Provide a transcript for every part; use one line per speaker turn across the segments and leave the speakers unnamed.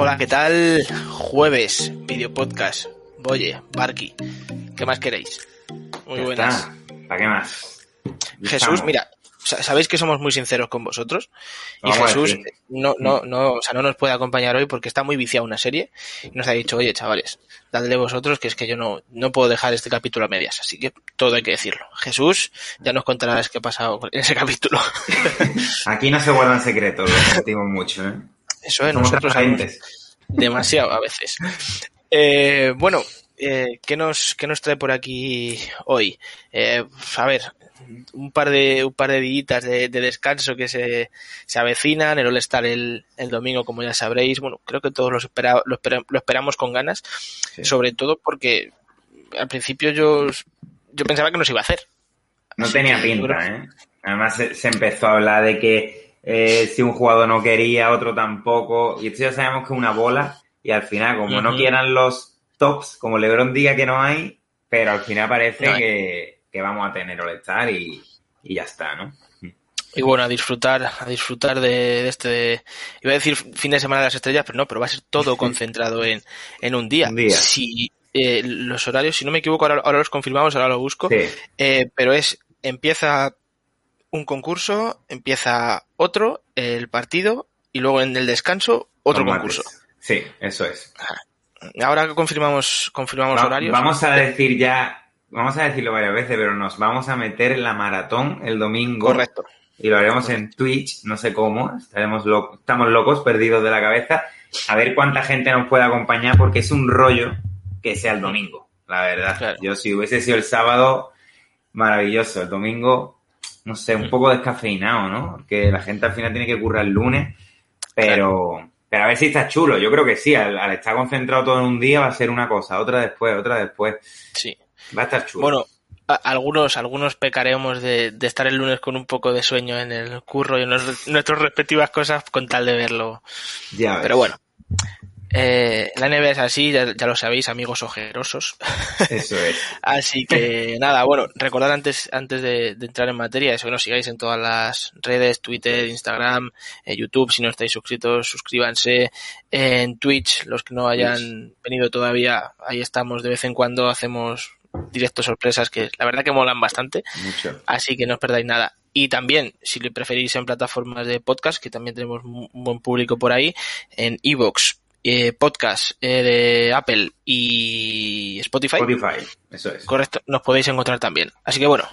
Hola, ¿qué tal? Jueves, video podcast. Boye, Barky. ¿Qué más queréis? Muy
Ya
buenas.
está. ¿Para qué más?
Jesús,
Estamos.
mira, sa- sabéis que somos muy sinceros con vosotros. Y
Vamos
Jesús no, no, no, o sea, no nos puede acompañar hoy porque está muy viciado una serie. Y nos ha dicho, oye, chavales, dadle vosotros que es que yo no, no puedo dejar este capítulo a medias. Así que todo hay que decirlo. Jesús, ya nos contarás qué ha pasado en ese capítulo.
Aquí no se guardan secretos, lo sentimos mucho, ¿eh?
Eso es,
Somos
nosotros
transparentes.
demasiado a veces. Eh, bueno, eh, ¿qué, nos, ¿qué nos trae por aquí hoy? Eh, a ver, un par de un par de días de, de descanso que se, se avecinan, el All-Star el, el domingo, como ya sabréis. Bueno, creo que todos lo, espera- lo, espera- lo esperamos con ganas,
Sí.
sobre todo porque al principio yo, yo pensaba que nos iba a hacer.
No
Así
tenía pinta, ¿eh? Además se, se empezó a hablar de que eh, si un jugador no quería, otro tampoco. Y esto ya sabemos que es una bola. Y al final, como no quieran los tops, como LeBron diga que no hay, pero al final parece
No
que, que vamos a tener All-Star y, y ya está, ¿no?
Y bueno, a disfrutar, a disfrutar de, de este, de- iba a decir fin de semana de las estrellas, pero no, pero va a ser todo concentrado en, en un día.
Un día.
Si eh, los horarios, si no me equivoco, ahora, ahora los confirmamos, ahora lo busco,
Sí.
eh, pero es, empieza un concurso, empieza otro, el partido, y luego en el descanso, otro concurso.
Sí, eso es.
Ahora que confirmamos, confirmamos
Va-
horarios.
Vamos a decir ya, vamos a decirlo varias veces, pero nos vamos a meter en la maratón el domingo.
Correcto.
Y lo haremos en Twitch, no sé cómo, estaremos lo- estamos locos, perdidos de la cabeza, a ver cuánta gente nos puede acompañar, porque es un rollo que sea el domingo, la verdad.
Claro.
Yo si hubiese sido el sábado, maravilloso. El domingo, no sé, un poco descafeinado, ¿no? Porque la gente al final tiene que currar el lunes, pero, pero a ver si está chulo. Yo creo que sí, al, al estar concentrado todo en un día va a ser una cosa, otra después, otra después.
Sí.
Va a estar chulo.
Bueno, a- algunos, algunos pecaremos de, de estar el lunes con un poco de sueño en el curro y en los- nuestras respectivas cosas con tal de verlo.
ya ves.
Pero bueno, eh, la NBA es así, ya, ya lo sabéis, amigos ojerosos.
Eso es.
Así que nada, bueno, recordad antes, antes de, de entrar en materia, eso que nos sigáis en todas las redes, Twitter, Instagram, eh, YouTube, si no estáis suscritos, suscríbanse, en Twitch, los que no hayan venido todavía, ahí estamos, de vez en cuando hacemos directos sorpresas que la verdad que molan bastante.
Mucho.
Así que no os perdáis nada. Y también, si lo preferís en plataformas de podcast, que también tenemos un buen público por ahí, en Evox, eh, podcast eh, de Apple y Spotify,
Spotify, eso es.
correcto, nos podéis encontrar también. Así que bueno,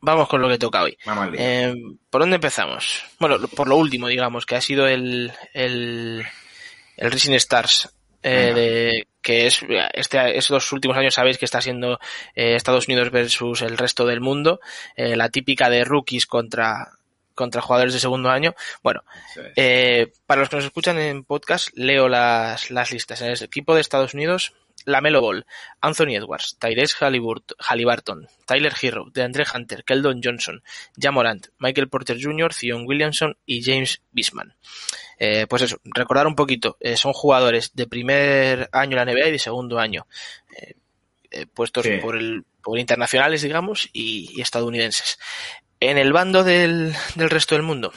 vamos con lo que toca hoy.
Vamos.
Eh, ¿Por dónde empezamos? Bueno, por lo último, digamos, que ha sido el, el, el Rising Stars, eh, de, que es, este, estos últimos años sabéis que está siendo eh, Estados Unidos versus el resto del mundo, eh, la típica de rookies contra, contra jugadores de segundo año. Bueno,
es.
eh, para los que nos escuchan en podcast, leo las, las listas. En el equipo de Estados Unidos, Lamelo Ball, Anthony Edwards, Tyrese Halliburt- Halliburton, Tyler Hero, DeAndre Hunter, Keldon Johnson, Jamorant, Michael Porter Jr., Zion Williamson y James Bisman. Eh, pues eso, recordar un poquito, eh, son jugadores de primer año en la NBA y de segundo año, eh, eh, puestos
Sí.
por, el, por internacionales, digamos, y, y estadounidenses. En el bando del, del resto del mundo,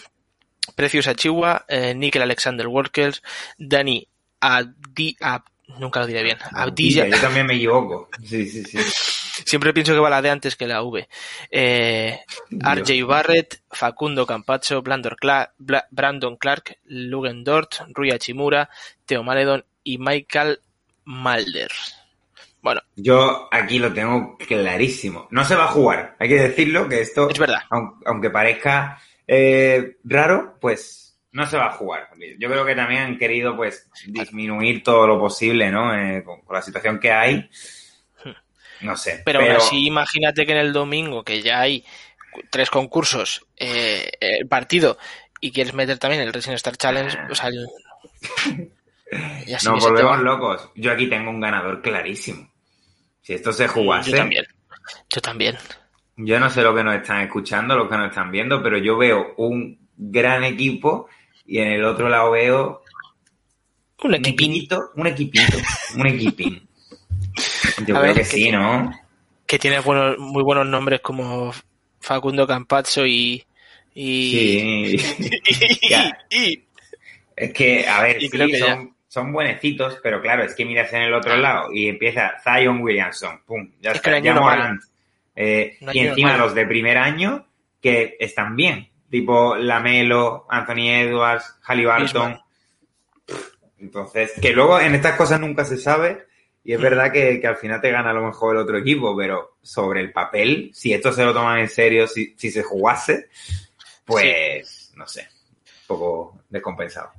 Precious Achiwa, eh, Nickel Alexander Walker, Dani Adi, Ab- nunca lo diré bien, Abdilla,
Yo también me equivoco. Sí, sí, sí.
siempre pienso que va la D antes que la V, eh, RJ Barrett, Facundo Campacho, Cla- Bla- Brandon Clark, Lugen Dort, Rui Hachimura, Theo Maledon y Michael Malder. Bueno,
Yo aquí lo tengo clarísimo. No se va a jugar. Hay que decirlo que esto,
es verdad.
aun- aunque parezca eh, raro, pues no se va a jugar. Yo creo que también han querido pues disminuir todo lo posible, ¿no? Eh, con, con la situación que hay. No sé.
Pero, aún así, imagínate que en el domingo, que ya hay tres concursos, eh, el partido, y quieres meter también el Racing Star Challenge, o sea, el-
nos volvemos locos. Yo aquí tengo un ganador clarísimo. Si esto se jugase,
Yo también. Yo también.
Yo no sé lo que nos están escuchando, lo que nos están viendo, pero yo veo un gran equipo y en el otro lado veo
Un
equipito, un equipito, un equipín. Yo
A
creo
ver,
que
que
sí, ¿no?
que tiene buenos, muy buenos nombres como Facundo Campazzo y. y
Sí.
Y-
Es que, a ver, sí,
creo que ya.
son, son buenecitos, pero claro, es que miras en el otro lado y empieza Zion Williamson, pum, ya
Es
está,
que
ya Morant. Eh,
No
y encima los de primer año que están bien, tipo Lamelo, Anthony Edwards, Halliburton. Entonces, que luego en estas cosas nunca se sabe y es
Mm.
verdad que, que al final te gana a lo mejor el otro equipo, pero sobre el papel, si esto se lo toman en serio, si, si se jugase, pues no sé, un poco descompensado.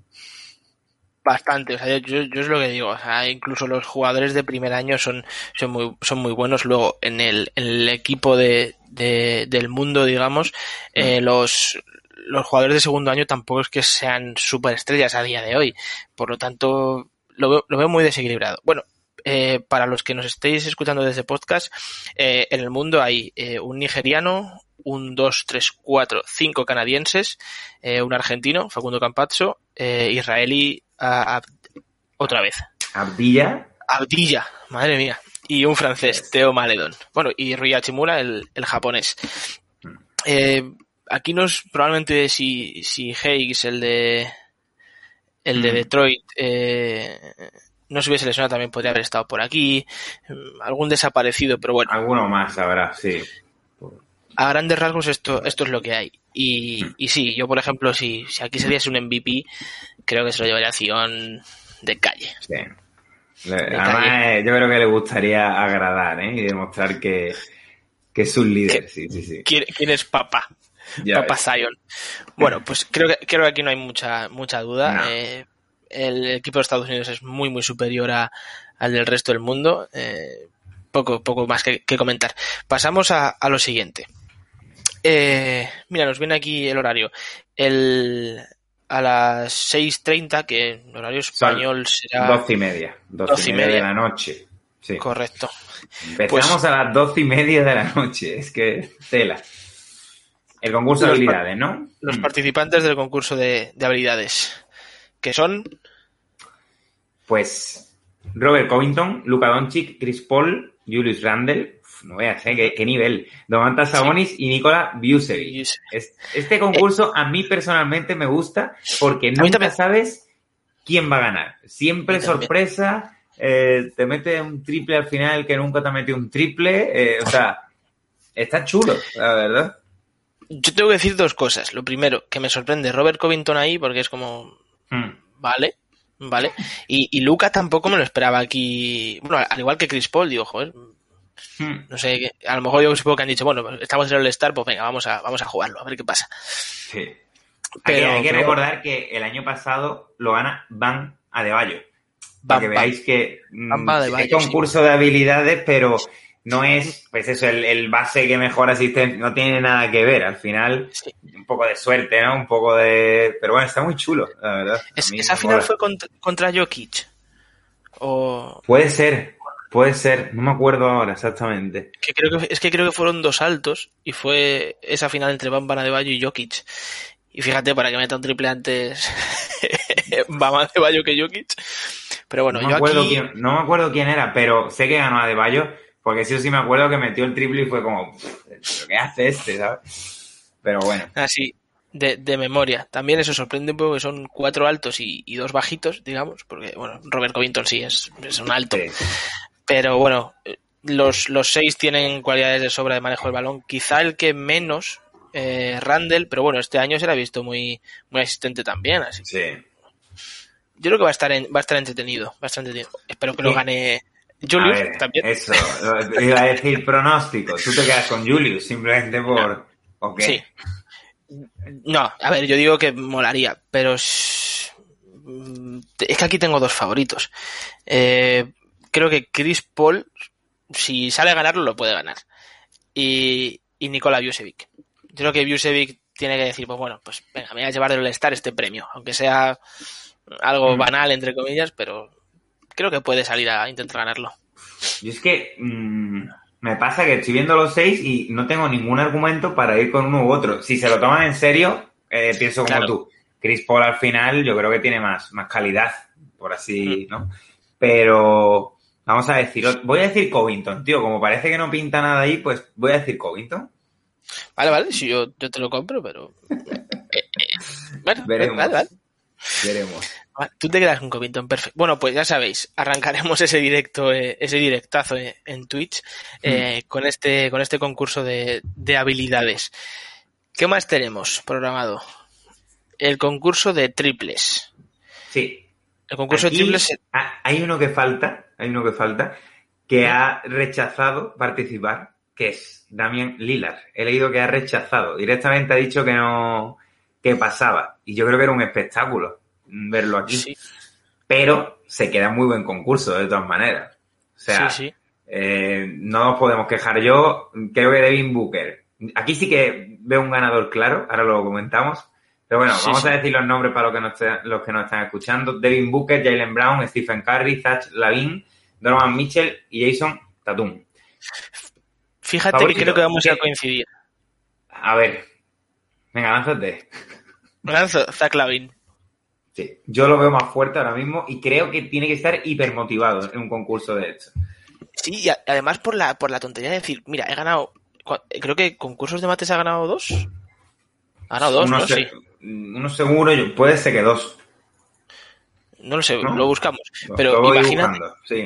Bastante, o sea, yo, yo es lo que digo, o sea, incluso los jugadores de primer año son, son muy, son muy buenos. Luego, en el, en el equipo de, de- del mundo, digamos, eh, los, los jugadores de segundo año tampoco es que sean superestrellas a día de hoy. Por lo tanto, lo veo, lo veo muy desequilibrado. Bueno, eh, para los que nos estéis escuchando desde podcast, eh, en el mundo hay eh, un nigeriano, un 2, 3, 4, 5 canadienses, eh, un argentino, Facundo Campazzo, eh, israelí, a- a- otra vez,
Abdilla,
Abdilla, madre mía, y un francés, Teo Maledon. Bueno, y Rui Hachimura, el, el japonés. Eh, aquí nos, probablemente si, si Hayes, el de, el de
Mm.
Detroit, eh, no se hubiese lesionado, también podría haber estado por aquí. Mm, Algún desaparecido, pero bueno,
alguno más habrá, sí.
A grandes rasgos esto, esto es lo que hay. Y, y sí, yo por ejemplo, si, si aquí se diese un MVP, creo que se lo llevaría a Sion de calle.
sí. Le- además, eh, yo creo que le gustaría agradar ¿eh? y demostrar que, que es un líder, sí, sí, sí.
¿Quién, quién es papá?
Ya
Papá
ves.
Zion. Bueno, pues creo que, creo que aquí no hay mucha, mucha duda.
No.
Eh, el equipo de Estados Unidos es muy, muy superior a- al del resto del mundo. Eh, poco, poco más que, que comentar. Pasamos a, a lo siguiente. Eh, mira, nos viene aquí el horario. El, a las 6.30, que en horario español será
Doce y media. Doce,
Doce
y
y
media, de la noche. Sí.
correcto.
Empezamos a las doce y media de la noche. Es que tela. El concurso de habilidades, ¿no?
Los
Mm.
participantes del concurso de, de habilidades, que son
Pues Robert Covington, Luka Doncic, Chris Paul, Julius Randle, no veas, ¿eh? ¿Qué, qué nivel. Domantas Sabonis y Nikola Vucevic.
Vucevic.
Es- Este concurso a mí personalmente me gusta porque nunca sabes quién va a ganar. Siempre sorpresa, eh, te mete un triple al final que nunca te ha metido un triple, eh, o sea, está chulo, la verdad.
Yo tengo que decir dos cosas. Lo primero, que me sorprende Robert Covington ahí, porque es como,
Mm.
vale, vale. Y, y Luca tampoco me lo esperaba aquí. Bueno, al igual que Chris Paul, digo, joder,
Mm.
no sé, a lo mejor yo supongo que han dicho, bueno, estamos en el Star, pues venga, vamos a, vamos a jugarlo, a ver qué pasa.
Sí.
Pero-
hay que
pero-
recordar que el año pasado lo gana Van Adebayo. Para
Bam,
que
bam.
veáis que mm,
Bam Adebayo,
es concurso de habilidades, pero no es, pues eso, el, el base que mejor asiste, no tiene nada que ver. Al final,
Sí.
un poco de suerte, ¿no? Un poco de... Pero bueno, está muy chulo, la verdad.
Es- esa final
mola.
fue contra, contra Jokic. O
Puede ser, puede ser. No me acuerdo ahora exactamente.
que creo que es que creo que fueron dos altos y fue esa final entre Bam Adebayo y Jokic. Y fíjate, para que meta un triple antes Bam Adebayo que Jokic. Pero bueno,
no, me
yo
acuerdo
aquí...
quién, no me acuerdo quién era, pero sé que ganó a De Bayo, porque sí sí me acuerdo que metió el triple y fue como, "¿Pero ¿qué hace este? ¿sabes? Pero bueno.
Así, de, de memoria. También eso sorprende un poco que son cuatro altos y, y dos bajitos, digamos, porque, bueno, Robert Covington sí es, es un alto.
sí.
Pero bueno, los, los seis tienen cualidades de sobra de manejo del balón. Quizá el que menos, eh, Randall, pero bueno, este año se le ha visto muy, muy asistente también, así.
Sí.
Yo creo que va a estar, en- va a estar entretenido, va a estar entretenido. Espero que lo
Sí. A
Julius
ver,
también.
eso, iba a decir pronóstico. Tú te quedas con Julius simplemente por... ¿O qué?
Sí. No, a ver, yo digo que molaría, pero es, mm, es que aquí tengo dos favoritos. Eh, creo que Chris Paul, si sale a ganarlo, lo puede ganar. Y, y Nikola Vucevic. Yo creo que Vucevic tiene que decir, pues bueno, pues venga, me voy a llevar del Star este premio, aunque sea algo
Mm.
banal, entre comillas, pero creo que puede salir a intentar ganarlo.
Yo es que mm, me pasa que estoy viendo los seis y no tengo ningún argumento para ir con uno u otro. Si se lo toman en serio, eh, pienso como
Claro.
tú. Chris Paul al final yo creo que tiene más, más calidad, por así,
Mm.
¿no? Pero vamos a decir, voy a decir Covington, tío, como parece que no pinta nada ahí, pues voy a decir Covington.
Vale, vale, si yo, yo te lo compro, pero... eh, eh, bueno,
Veremos.
vale, vale.
Veremos.
Tú te quedas con Covington, perfecto. Bueno, pues ya sabéis, arrancaremos ese directo, eh, ese directazo eh, en Twitch eh, con este, con este concurso de, de habilidades. ¿Qué más tenemos programado? El concurso de triples.
Sí.
El concurso de triples.
Hay uno que falta, hay uno que falta, que ha rechazado participar, que es Damien Lillard. He leído que ha rechazado. Directamente ha dicho que no, que pasaba. Y yo creo que era un espectáculo verlo aquí. Pero se queda muy buen concurso, de todas maneras. O sea, eh, no nos podemos quejar. Yo creo que Devin Booker. Aquí sí que veo un ganador claro, ahora lo comentamos. Pero bueno, vamos a decir los nombres para los que, nos, los que nos están escuchando. Devin Booker, Jalen Brown, Stephen Curry, Zach Lavin, Donovan Mitchell y Jason Tatum.
Fíjate que creo que vamos a coincidir.
A ver. Venga, lánzate.
Lanzo, Zach Lavin.
Sí, yo lo veo más fuerte ahora mismo y creo que tiene que estar hipermotivado en un concurso de hecho.
Sí, y además por la, por la tontería de decir, mira, he ganado, creo que concursos de mates ha ganado dos. Ha ganado dos, uno ¿no? sí.
Uno seguro, puede ser que dos.
No lo sé, lo buscamos. Pero imagínate,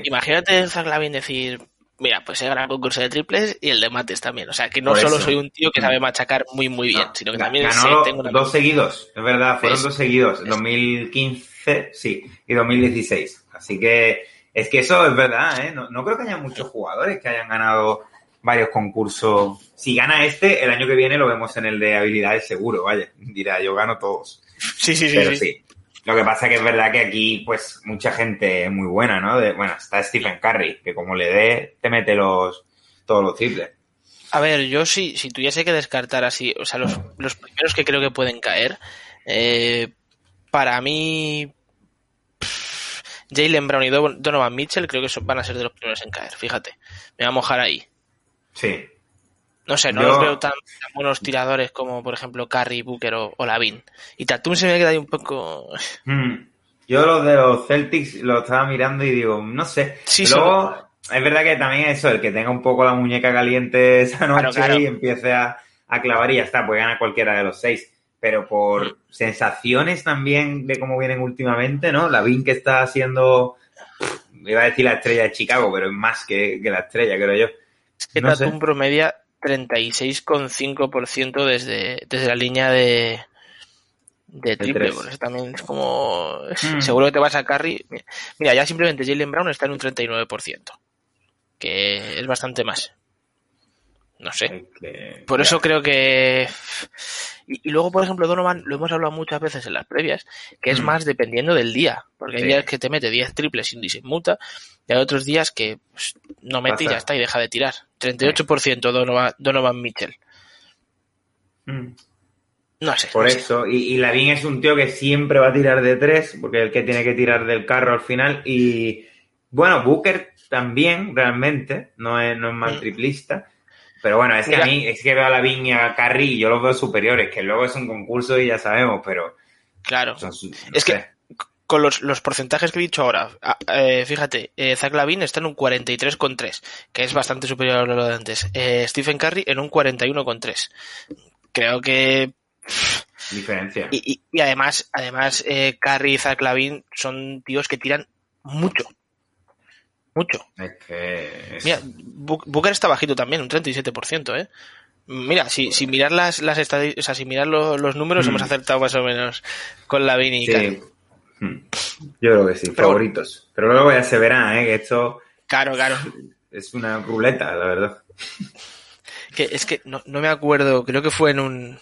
imagínate Zach Lavin decir, mira, pues he ganado el concurso de triples y el de mates también. O sea, que no solo soy un tío que sabe machacar muy, muy bien, sino que también
ganó tengo dos seguidos, es verdad, fueron dos seguidos, 2015, sí, y 2016. Así que es que eso es verdad, ¿eh? No, creo que haya muchos jugadores que hayan ganado varios concursos. Si gana este, el año que viene lo vemos en el de habilidades seguro, vaya. Dirá, yo gano todos.
Sí, sí, sí. sí.
Lo que pasa que es verdad que aquí, pues, mucha gente muy buena, ¿no? bueno, está Stephen Curry, que como le dé, te mete los, todos los triples.
A ver, yo si, si tuviese que descartar así, o sea, los, los primeros que creo que pueden caer, eh, para mí, Jalen Brown y Donovan Mitchell creo que van a ser de los primeros en caer, fíjate. Me voy a mojar ahí.
Sí.
No sé, no los veo tan, buenos tiradores como, por ejemplo, Curry, Booker o, Lavin. Y Tatum se me queda ahí un poco...
Hmm. Yo los de los Celtics lo estaba mirando y digo, no sé. Luego, es verdad que también eso, el que tenga un poco la muñeca caliente esa noche y empiece a, clavar y ya está, puede ganar cualquiera de los seis. Pero por hmm. sensaciones también de cómo vienen últimamente, ¿no? Lavin que está haciendo, iba a decir la estrella de Chicago, pero es más que, la estrella, creo yo.
Es que Tatum promedia 36,5% desde, desde la línea de, de triple. eso también es como. Hmm. Seguro que te vas a carry. Mira, ya simplemente Jalen Brown está en un 39%. Que es bastante más. No sé. Por eso creo que. Y, luego, por ejemplo, Donovan, lo hemos hablado muchas veces en las previas, que es hmm. más dependiendo del día. Porque hay días que te mete 10 triples sin muta y hay otros días que pues, no mete y ya está y deja de tirar. 38% Donovan, Donovan Mitchell.
Hmm. No sé. Por eso. Y, y Lavín es un tío que siempre va a tirar de tres, porque es el que tiene que tirar del carro al final. Y bueno, Booker también, realmente, no es, no es mal hmm. triplista. Pero bueno, es que a mí, es que veo a la y a Carry y yo los veo superiores, que luego es un concurso y ya sabemos, pero.
Claro. es que con los, los, porcentajes que he dicho ahora, eh, fíjate, eh, Zach Lavin está en un 43,3, que es bastante superior a lo de antes. Eh, Stephen Curry en un 41,3. Creo que.
Diferencia.
Y, y, además, además eh, Curry y Zach Lavin son tíos que tiran mucho. Mucho.
Es que...
Mira, Booker está bajito también, un 37%, ¿eh? Mira, si, si mirar las, las o sea, si mirar los números, hemos mm. acertado más o menos con la Vini y sí.
Mm. Yo creo que sí, favoritos. Pero luego ya se verá, ¿eh? Que esto...
Claro, claro.
Es una ruleta, la verdad.
Que es que no, no me acuerdo, creo que fue en un...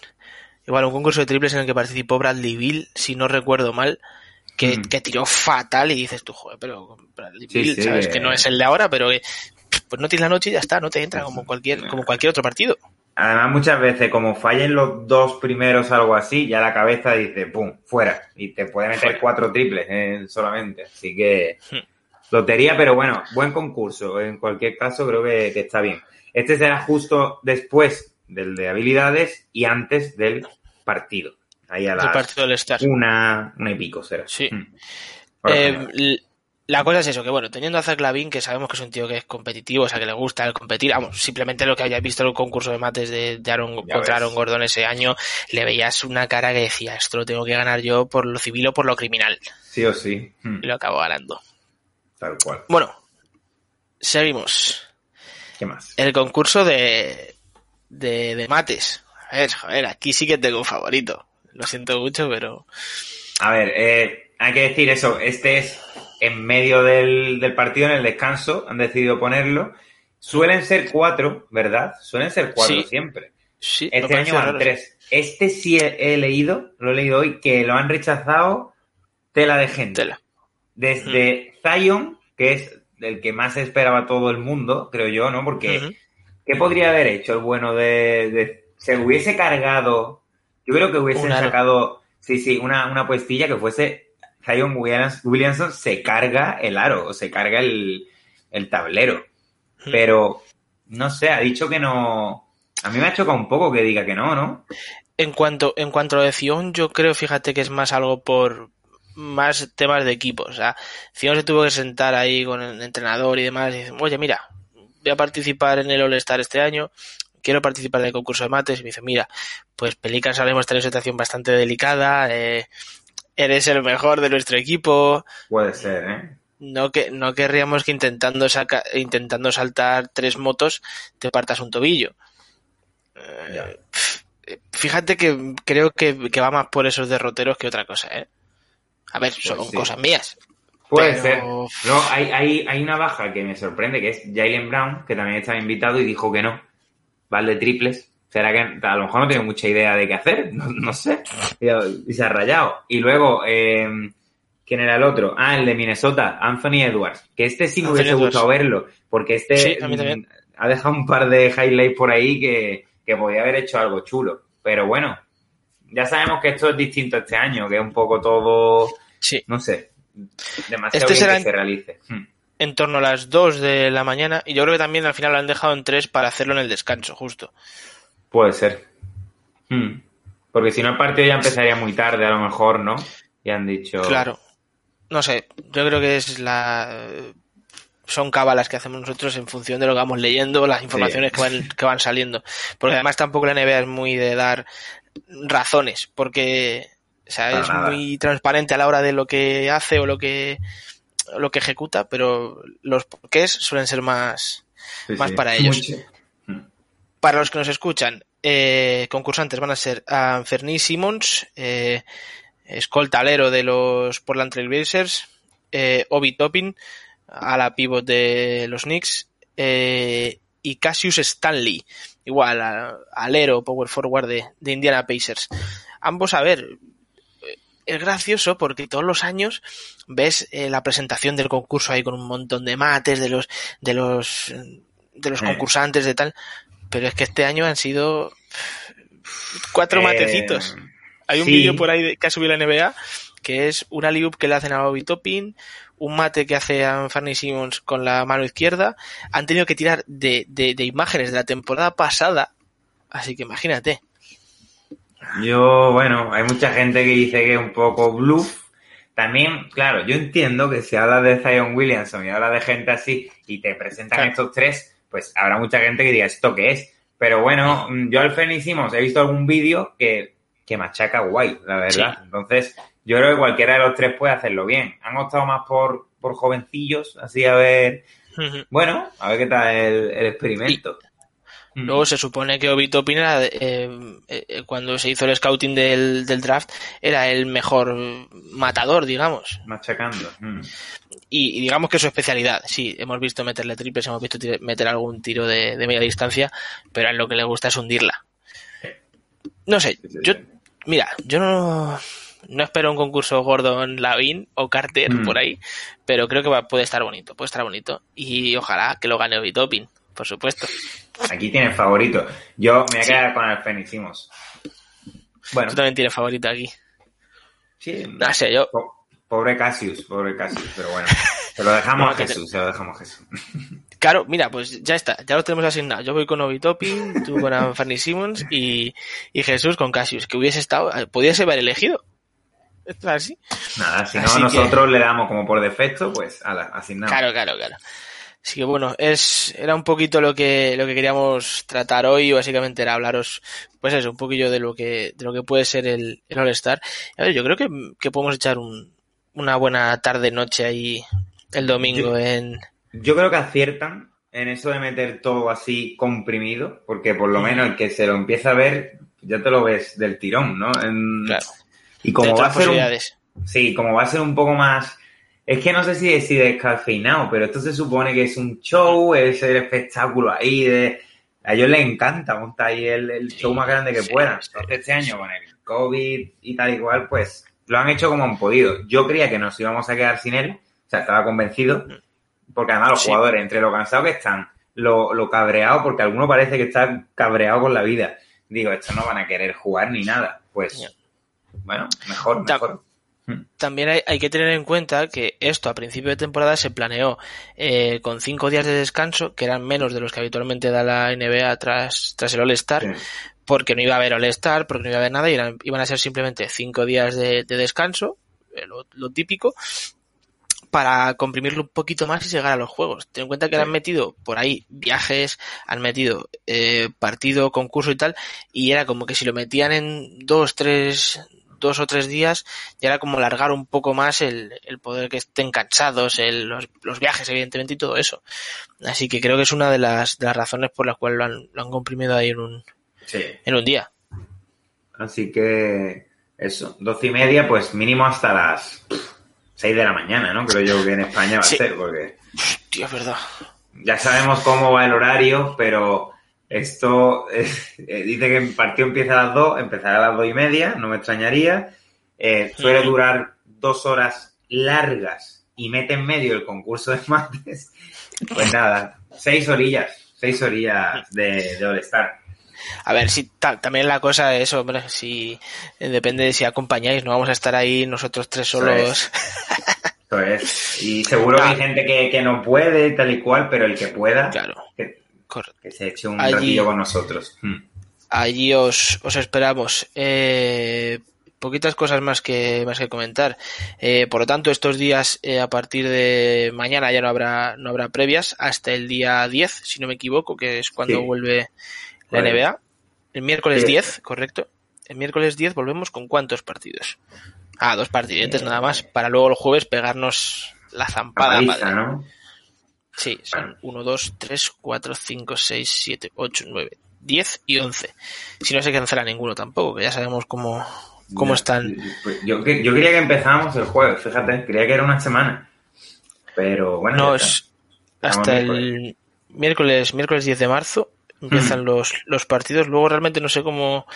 Igual, un concurso de triples en el que participó Bradley Bill, si no recuerdo mal, que, mm. que tiró fatal y dices tú, joder, pero sabes que no es el de ahora, pero pues no tienes la noche y ya está, no te entra como cualquier, como cualquier otro partido.
Además, muchas veces, como fallen los dos primeros algo así, ya la cabeza dice, pum, fuera. Y te puede meter cuatro triples eh, solamente. Así que, hmm. lotería, pero bueno, buen concurso. En cualquier caso, creo que, está bien. Este será justo después del de habilidades y antes del partido. Ahí a la
partido del
Una, una y pico será.
Sí. Hmm. Eh, la cosa es eso, que bueno, teniendo a Zach Lavin, que sabemos que es un tío que es competitivo, o sea, que le gusta el competir, vamos, simplemente lo que hayas visto en el concurso de mates de, de Aaron,
Ya
contra
ves.
Aaron Gordon ese año, le veías una cara que decía, esto lo tengo que ganar yo por lo civil o por lo criminal.
Sí o sí. Hmm,
Y lo acabó ganando.
Tal cual.
Bueno, seguimos.
¿Qué más?
El concurso de, de, de mates. A ver, joder, aquí sí que tengo un favorito. Lo siento mucho, pero...
A ver, eh, hay que decir eso. Este es en medio del, del partido, en el descanso. Han decidido ponerlo. Suelen ser cuatro, ¿verdad? Suelen ser cuatro
Sí.
siempre.
Sí,
Este año van tres. Este sí he, he leído, lo he leído hoy, que lo han rechazado tela de gente.
Tela.
Desde Zion, que es el que más esperaba todo el mundo, creo yo, ¿no? Porque. ¿qué podría haber hecho el bueno de, de- Se hubiese cargado. Yo creo que hubiesen sacado. Sí, sí, una, una puestilla que fuese. Zion Williams- Williamson se carga el aro, o se carga el, el tablero.
Ujú.
Pero, no sé, ha dicho que no. A mí me ha chocado un poco que diga que no, ¿no?
En cuanto, en cuanto a lo de Zion, yo creo, fíjate que es más algo por más temas de equipo. O sea, Zion se tuvo que sentar ahí con el entrenador y demás y dice, oye, mira, voy a participar en el All-Star este año, quiero participar en el concurso de mates. Y me dice, mira, pues Pelicans ahora mismo está en una situación bastante delicada, eh, eres el mejor de nuestro equipo,
Puede ser, ¿eh?
no que no querríamos que intentando saca, intentando saltar tres motos te partas un tobillo. Eh, Fíjate que creo que, que va más por esos derroteros que otra cosa, ¿eh? A ver, son
Pues sí.
cosas mías.
Puede
Pero-
ser. No, hay, hay, hay una baja que me sorprende, que es Jalen Brown, que también estaba invitado y dijo que no. Va al de triples. ¿Será que a lo mejor no tiene mucha idea de qué hacer? No, no sé. Y, se ha rayado. Y luego, eh, ¿quién era el otro? Ah, el de Minnesota, Anthony Edwards. Que este sí me
Anthony
hubiese
Edwards.
gustado verlo, porque este
Sí, también.
mm, ha dejado un par de highlights por ahí que, que podía haber hecho algo chulo. Pero bueno, ya sabemos que esto es distinto este año, que es un poco todo
Sí,
no sé, demasiado
Este
bien
será
que se realice. Hmm.
En torno a las 2 de la mañana y yo creo que también al final lo han dejado en 3 para hacerlo en el descanso, justo.
Puede ser. Hmm. Porque si no el partido ya empezaría muy tarde, a lo mejor, ¿no? Y han dicho...
Claro. No sé, yo creo que es la son cábalas que hacemos nosotros en función de lo que vamos leyendo, las informaciones que, van, que van saliendo. Porque además tampoco la NBA es muy de dar razones, porque o sea,
Para
es
nada.
muy transparente a la hora de lo que hace o lo que lo que ejecuta, pero los porqués suelen ser más,
Sí,
más
sí.
para ellos.
Mucho.
Para los que nos escuchan, eh, concursantes van a ser Anferni Simmons, eh, escolta alero de los Portland Trail Blazers, eh, Obi Toppin, a la pivot de los Knicks, eh, y Cassius Stanley, igual, alero, power forward de, de Indiana Pacers. Ambos, a ver, es gracioso porque todos los años ves eh, la presentación del concurso ahí con un montón de mates de los de los de los concursantes de tal pero es que este año han sido cuatro
Eh,
matecitos. Hay un
sí.
vídeo por ahí de- que ha subido la NBA que es una liup que le hacen a Bobby Toppin un mate que hace a Fanny Simmons con la mano izquierda. Han tenido que tirar de, de, de imágenes de la temporada pasada así que imagínate
Yo, bueno, hay mucha gente que dice que es un poco bluff. También, claro, yo entiendo que si hablas de Zion Williamson y hablas de gente así y te presentan
Claro.
estos tres, pues habrá mucha gente que diga, ¿esto qué es? Pero bueno, yo al Fenicimos he visto algún vídeo que, que machaca guay, la verdad. Entonces, yo creo que cualquiera de los tres puede hacerlo bien. Han optado más por, por jovencillos, así a ver, bueno, a ver qué tal el, el experimento.
Luego se supone que Obi Toppin era, eh, eh, cuando se hizo el scouting del, del draft, era el mejor matador, digamos.
Machacando. mm.
Y, y digamos que es su especialidad. Sí, hemos visto meterle triples, hemos visto meter algún tiro de, de media distancia, pero a él lo que le gusta es hundirla. No sé, yo, mira, yo no, no espero un concurso Gordon Lavin o Carter
Mm.
por ahí, pero creo que va- puede estar bonito, puede estar bonito. Y ojalá que lo gane Obi Toppin, por supuesto.
Aquí tienes favorito. Yo me voy a
Sí.
quedar con el Fenicimos. Bueno,
Tú también tienes favorito aquí.
sí,
No sé, yo,
po- pobre Cassius, pobre Cassius, pero bueno. Se lo dejamos
No,
a
te-
Jesús, se lo dejamos a Jesús.
Claro, mira, pues ya está, ya lo tenemos asignado. Yo voy con Obi Toppin, tú con Fanny Simmons y, y Jesús con Cassius, que hubiese estado, pudiese haber elegido. Esto es así.
Nada, si no, nosotros le damos como por defecto, pues así nada.
Claro, claro, claro. Así que bueno, es, era un poquito lo que, lo que queríamos tratar hoy, básicamente era hablaros, pues eso, un poquillo de lo que, de lo que puede ser el, el All-Star. A ver, yo creo que, que podemos echar un, una buena tarde, noche ahí el domingo en...
Yo creo que aciertan en eso de meter todo así comprimido, porque por lo menos el que se lo empieza a ver, ya te lo ves del tirón, ¿no?
Claro.
Y como va a ser un, sí, como va a ser un poco más es que no sé si, si descafeinado, pero esto se supone que es un show, es el espectáculo ahí de... A ellos les encanta montar ahí el, show más grande que puedan. Entonces este año con el COVID y tal y cual, pues lo han hecho como han podido. Yo creía que nos íbamos a quedar sin él, o sea, estaba convencido, porque además los jugadores, entre lo cansados que están, lo, lo cabreado, porque alguno parece que está cabreado con la vida. Digo, estos no van a querer jugar ni nada. Pues, bueno, mejor, mejor.
También hay, que tener en cuenta que esto a principio de temporada se planeó eh, con cinco días de descanso, que eran menos de los que habitualmente da la NBA tras, tras el All-Star, porque no iba a haber All-Star, porque no iba a haber nada, y iban a ser simplemente cinco días de, descanso, eh, lo, típico, para comprimirlo un poquito más y llegar a los juegos. Ten en cuenta que han metido por ahí viajes, han metido eh, partido, concurso y tal, y era como que si lo metían en dos, tres, dos o tres días y era como alargar un poco más el, poder que estén cansados, el, los, viajes evidentemente y todo eso. Así que creo que es una de las, de las razones por las cuales lo han, lo han comprimido ahí en un, en un día.
Así que eso, doce y media, pues mínimo hasta las seis de la mañana, ¿no? Creo yo que en España va a ser, porque...
Hostia, es verdad.
Ya sabemos cómo va el horario, pero esto eh, dice que el partido empieza a las dos, empezará a las dos y media, no me extrañaría. Eh, suele durar dos horas largas y mete en medio el concurso de mates. Pues nada, seis orillas, seis orillas de, de All-Star.
A ver, si también la cosa es, hombre, si eh, depende de si acompañáis, no vamos a estar ahí nosotros tres solos.
Eso es. Y seguro que hay gente que, que, no puede, tal y cual, pero el que pueda,
claro.
Que se eche un ratillo con nosotros. Hmm.
Allí os, os esperamos. Eh, poquitas cosas más que más que comentar. Eh, por lo tanto, estos días eh, a partir de mañana ya no habrá no habrá previas hasta el día 10, si no me equivoco, que es cuando vuelve la NBA. El miércoles 10, correcto. El miércoles 10 volvemos con cuántos partidos? Ah, dos partidientes nada más para luego el jueves pegarnos la zampada.
¿no?
Sí, son 1, 2, 3, 4, 5, 6, 7, 8, 9, 10 y 11. Si no se cancela ninguno tampoco, que ya sabemos cómo, cómo están.
Pues yo, yo quería que empezáramos el jueves, fíjate, creía que era una semana. Pero bueno.
No, es hasta el miércoles, miércoles 10 de marzo empiezan hmm. los, los partidos. Luego realmente no sé cómo,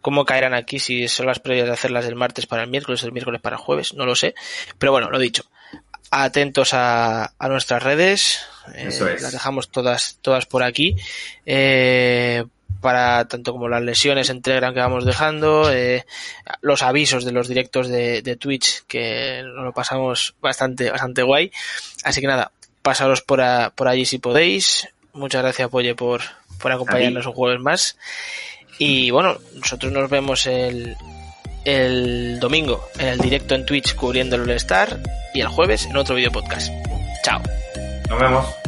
cómo caerán aquí, si son las previas de hacerlas del martes para el miércoles, el miércoles para jueves, no lo sé. Pero bueno, lo dicho atentos a, a nuestras redes.
Eh,
las dejamos todas, todas por aquí. Eh, para tanto como las lesiones en Telegram que vamos dejando, eh, los avisos de los directos de, de, Twitch que nos lo pasamos bastante, bastante guay. Así que nada, pasaros por, por allí si podéis. Muchas gracias, Polle, por, por acompañarnos un jueves más. Y bueno, nosotros nos vemos el, el domingo en el directo en Twitch cubriendo el All Star y el jueves en otro video podcast. Chao.
Nos vemos.